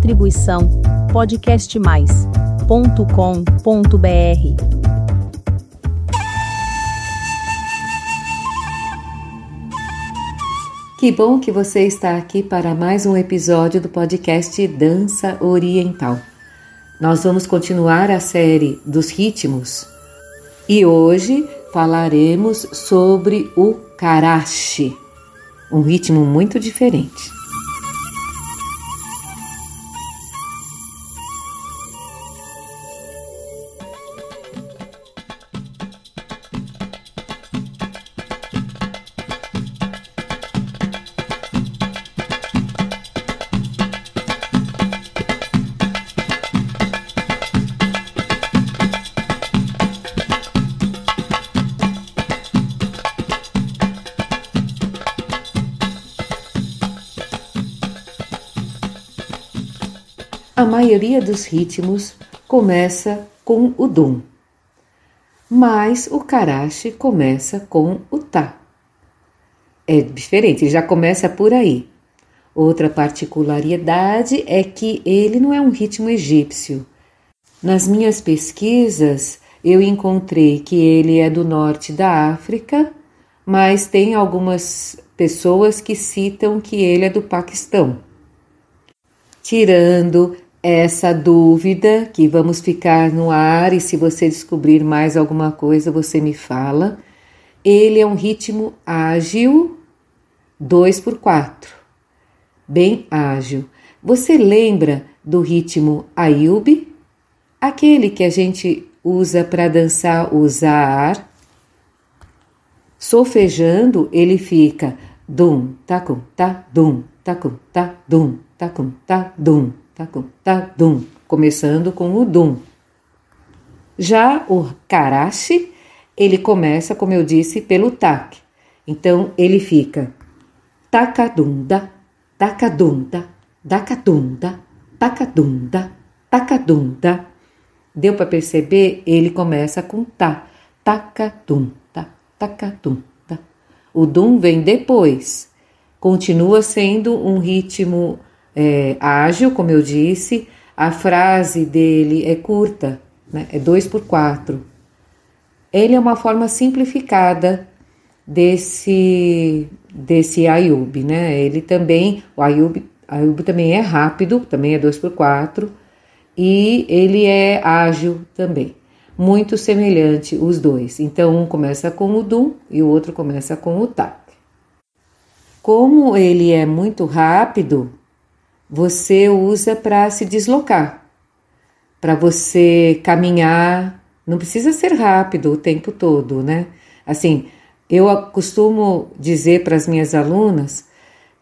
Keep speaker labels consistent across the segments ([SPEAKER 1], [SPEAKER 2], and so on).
[SPEAKER 1] Distribuição podcastmais.com.br.
[SPEAKER 2] Que bom que você está aqui para mais um episódio do podcast Dança Oriental. Nós vamos continuar a série dos ritmos e hoje falaremos sobre o karashi, um ritmo muito diferente. A maioria dos ritmos começa com o dum, mas o karashi começa com o tá. É diferente, já começa por aí. Outra particularidade é que ele não é um ritmo egípcio. Nas minhas pesquisas, eu encontrei que ele é do norte da África, mas tem algumas pessoas que citam que ele é do Paquistão. Tirando essa dúvida que vamos ficar no ar e se você descobrir mais alguma coisa, você me fala. Ele é um ritmo ágil, 2 por 4, bem ágil. Você lembra do ritmo Ayub? Aquele que a gente usa para dançar o Zahar. Solfejando, ele fica dum, tacum, tá, dum, tacum, tá, dum, tacum, tá, dum tacum, tá, dum, começando com o dum. Já o karashi, ele começa, como eu disse, pelo tak. Então ele fica takadunda, takadunda, takadunda, takadunda, takadunda. Deu para perceber? Ele começa com ta, takadunda, takadunda. O dum vem depois. Continua sendo um ritmo é, ágil, como eu disse, a frase dele é curta, né? é 2 por 4. Ele é uma forma simplificada desse desse Ayub, né? Ele também, o Ayub, Ayub também é rápido, também é 2 por 4 e ele é ágil também. Muito semelhante os dois. Então um começa com o dum e o outro começa com o tak. Como ele é muito rápido, você usa para se deslocar, para você caminhar. Não precisa ser rápido o tempo todo, né? Assim, eu costumo dizer para as minhas alunas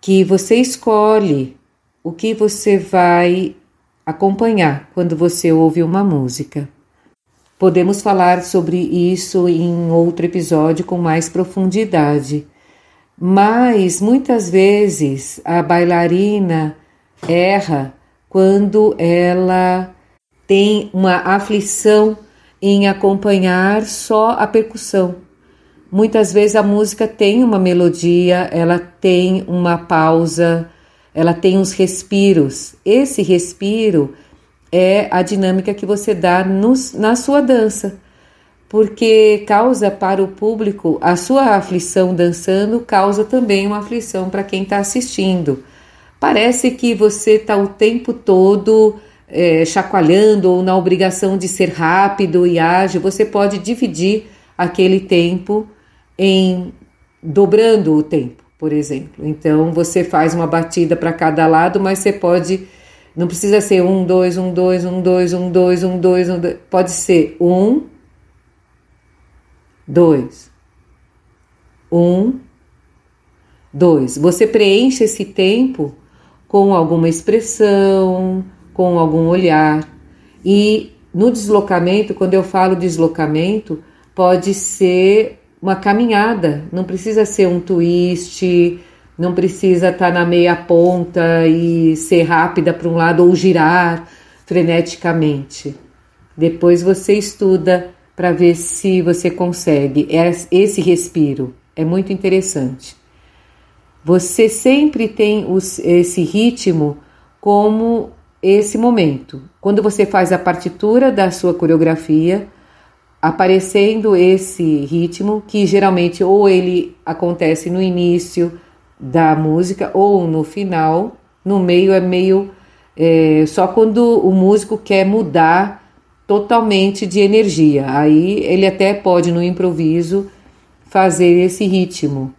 [SPEAKER 2] que você escolhe o que você vai acompanhar quando você ouve uma música. Podemos falar sobre isso em outro episódio com mais profundidade. Mas muitas vezes a bailarina erra quando ela tem uma aflição em acompanhar só a percussão. Muitas vezes a música tem uma melodia, ela tem uma pausa, ela tem uns respiros. Esse respiro é a dinâmica que você dá no, na sua dança, porque causa para o público a sua aflição dançando, causa também uma aflição para quem está assistindo. Parece que você está o tempo todo é, chacoalhando ou na obrigação de ser rápido e ágil. Você pode dividir aquele tempo em dobrando o tempo, por exemplo. Então você faz uma batida para cada lado, mas você pode. Não precisa ser um, dois, um, dois, um, dois, um, dois, um, dois, um, dois. Pode ser um, dois, um, dois. Você preenche esse tempo com alguma expressão, com algum olhar. E no deslocamento, quando eu falo deslocamento, pode ser uma caminhada, não precisa ser um twist, não precisa estar tá na meia ponta e ser rápida para um lado ou girar freneticamente. Depois você estuda para ver se você consegue é esse respiro. É muito interessante. Você sempre tem os, esse ritmo como esse momento. Quando você faz a partitura da sua coreografia, aparecendo esse ritmo, que geralmente ou ele acontece no início da música ou no final, no meio é meio é, só quando o músico quer mudar totalmente de energia. Aí ele até pode no improviso fazer esse ritmo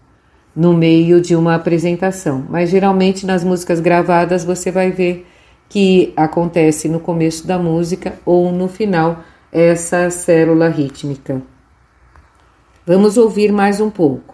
[SPEAKER 2] no meio de uma apresentação, mas geralmente nas músicas gravadas você vai ver que acontece no começo da música ou no final essa célula rítmica. Vamos ouvir mais um pouco.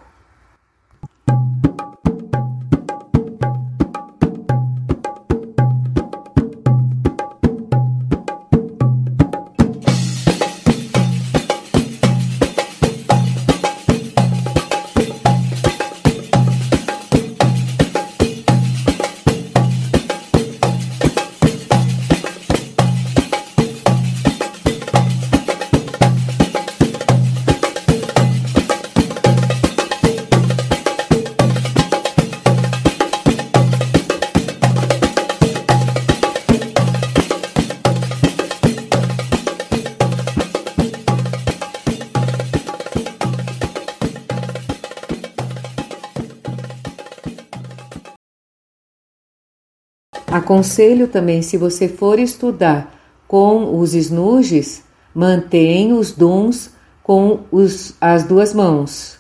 [SPEAKER 2] Aconselho também, se você for estudar com os snudges, mantenha os dons com os, as duas mãos,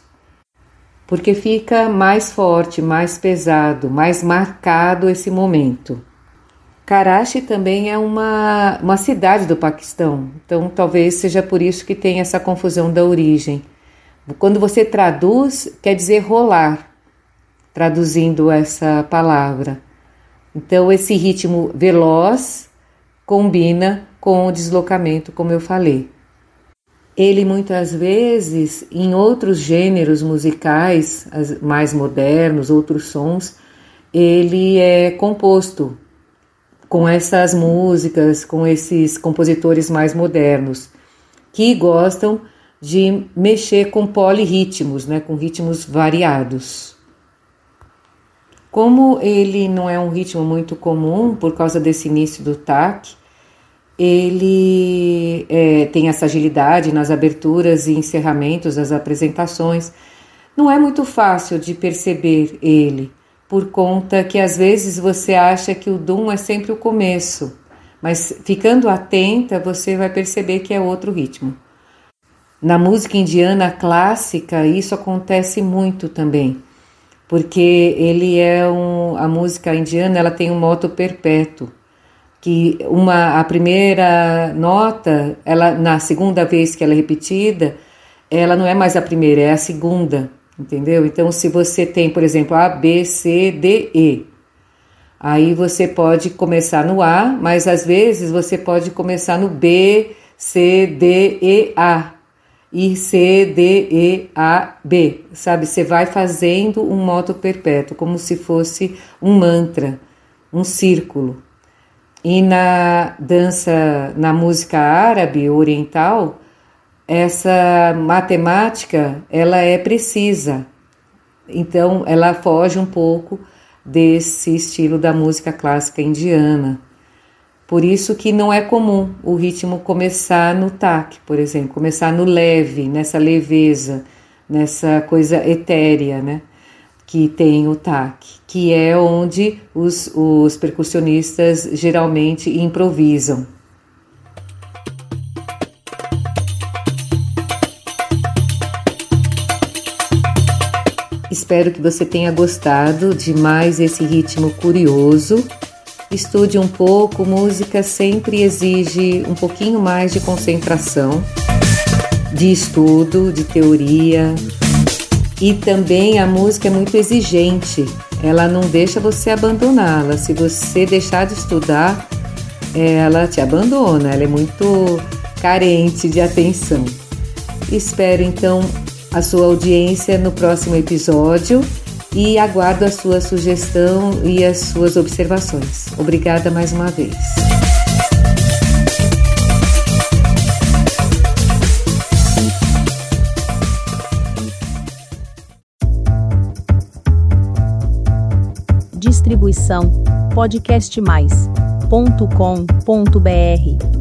[SPEAKER 2] porque fica mais forte, mais pesado, mais marcado esse momento. Karachi também é uma, uma cidade do Paquistão, então talvez seja por isso que tem essa confusão da origem. Quando você traduz, quer dizer rolar, traduzindo essa palavra. Então, esse ritmo veloz combina com o deslocamento, como eu falei. Ele muitas vezes, em outros gêneros musicais mais modernos, outros sons, ele é composto com essas músicas, com esses compositores mais modernos, que gostam de mexer com polirritmos, né, com ritmos variados. Como ele não é um ritmo muito comum por causa desse início do TAC, ele é, tem essa agilidade nas aberturas e encerramentos das apresentações. Não é muito fácil de perceber ele, por conta que às vezes você acha que o Dum é sempre o começo, mas ficando atenta você vai perceber que é outro ritmo. Na música indiana clássica, isso acontece muito também porque ele é um, a música indiana ela tem um moto perpétuo. Que uma a primeira nota ela na segunda vez que ela é repetida ela não é mais a primeira é a segunda entendeu? Então se você tem por exemplo A B C D E aí você pode começar no A mas às vezes você pode começar no B C D E A e C, D, E, A, B, sabe? Você vai fazendo um moto perpétuo, como se fosse um mantra, um círculo. E na dança, na música árabe oriental, essa matemática ela é precisa. Então, ela foge um pouco desse estilo da música clássica indiana. Por isso que não é comum o ritmo começar no tac, por exemplo, começar no leve, nessa leveza, nessa coisa etérea, né? Que tem o tac, que é onde os, os percussionistas geralmente improvisam. Espero que você tenha gostado de mais esse ritmo curioso estude um pouco, música sempre exige um pouquinho mais de concentração, de estudo, de teoria. E também a música é muito exigente, ela não deixa você abandoná-la. Se você deixar de estudar, ela te abandona, ela é muito carente de atenção. Espero então a sua audiência no próximo episódio e aguardo a sua sugestão e as suas observações. Obrigada mais uma vez.
[SPEAKER 1] Distribuição podcast mais dum.com.br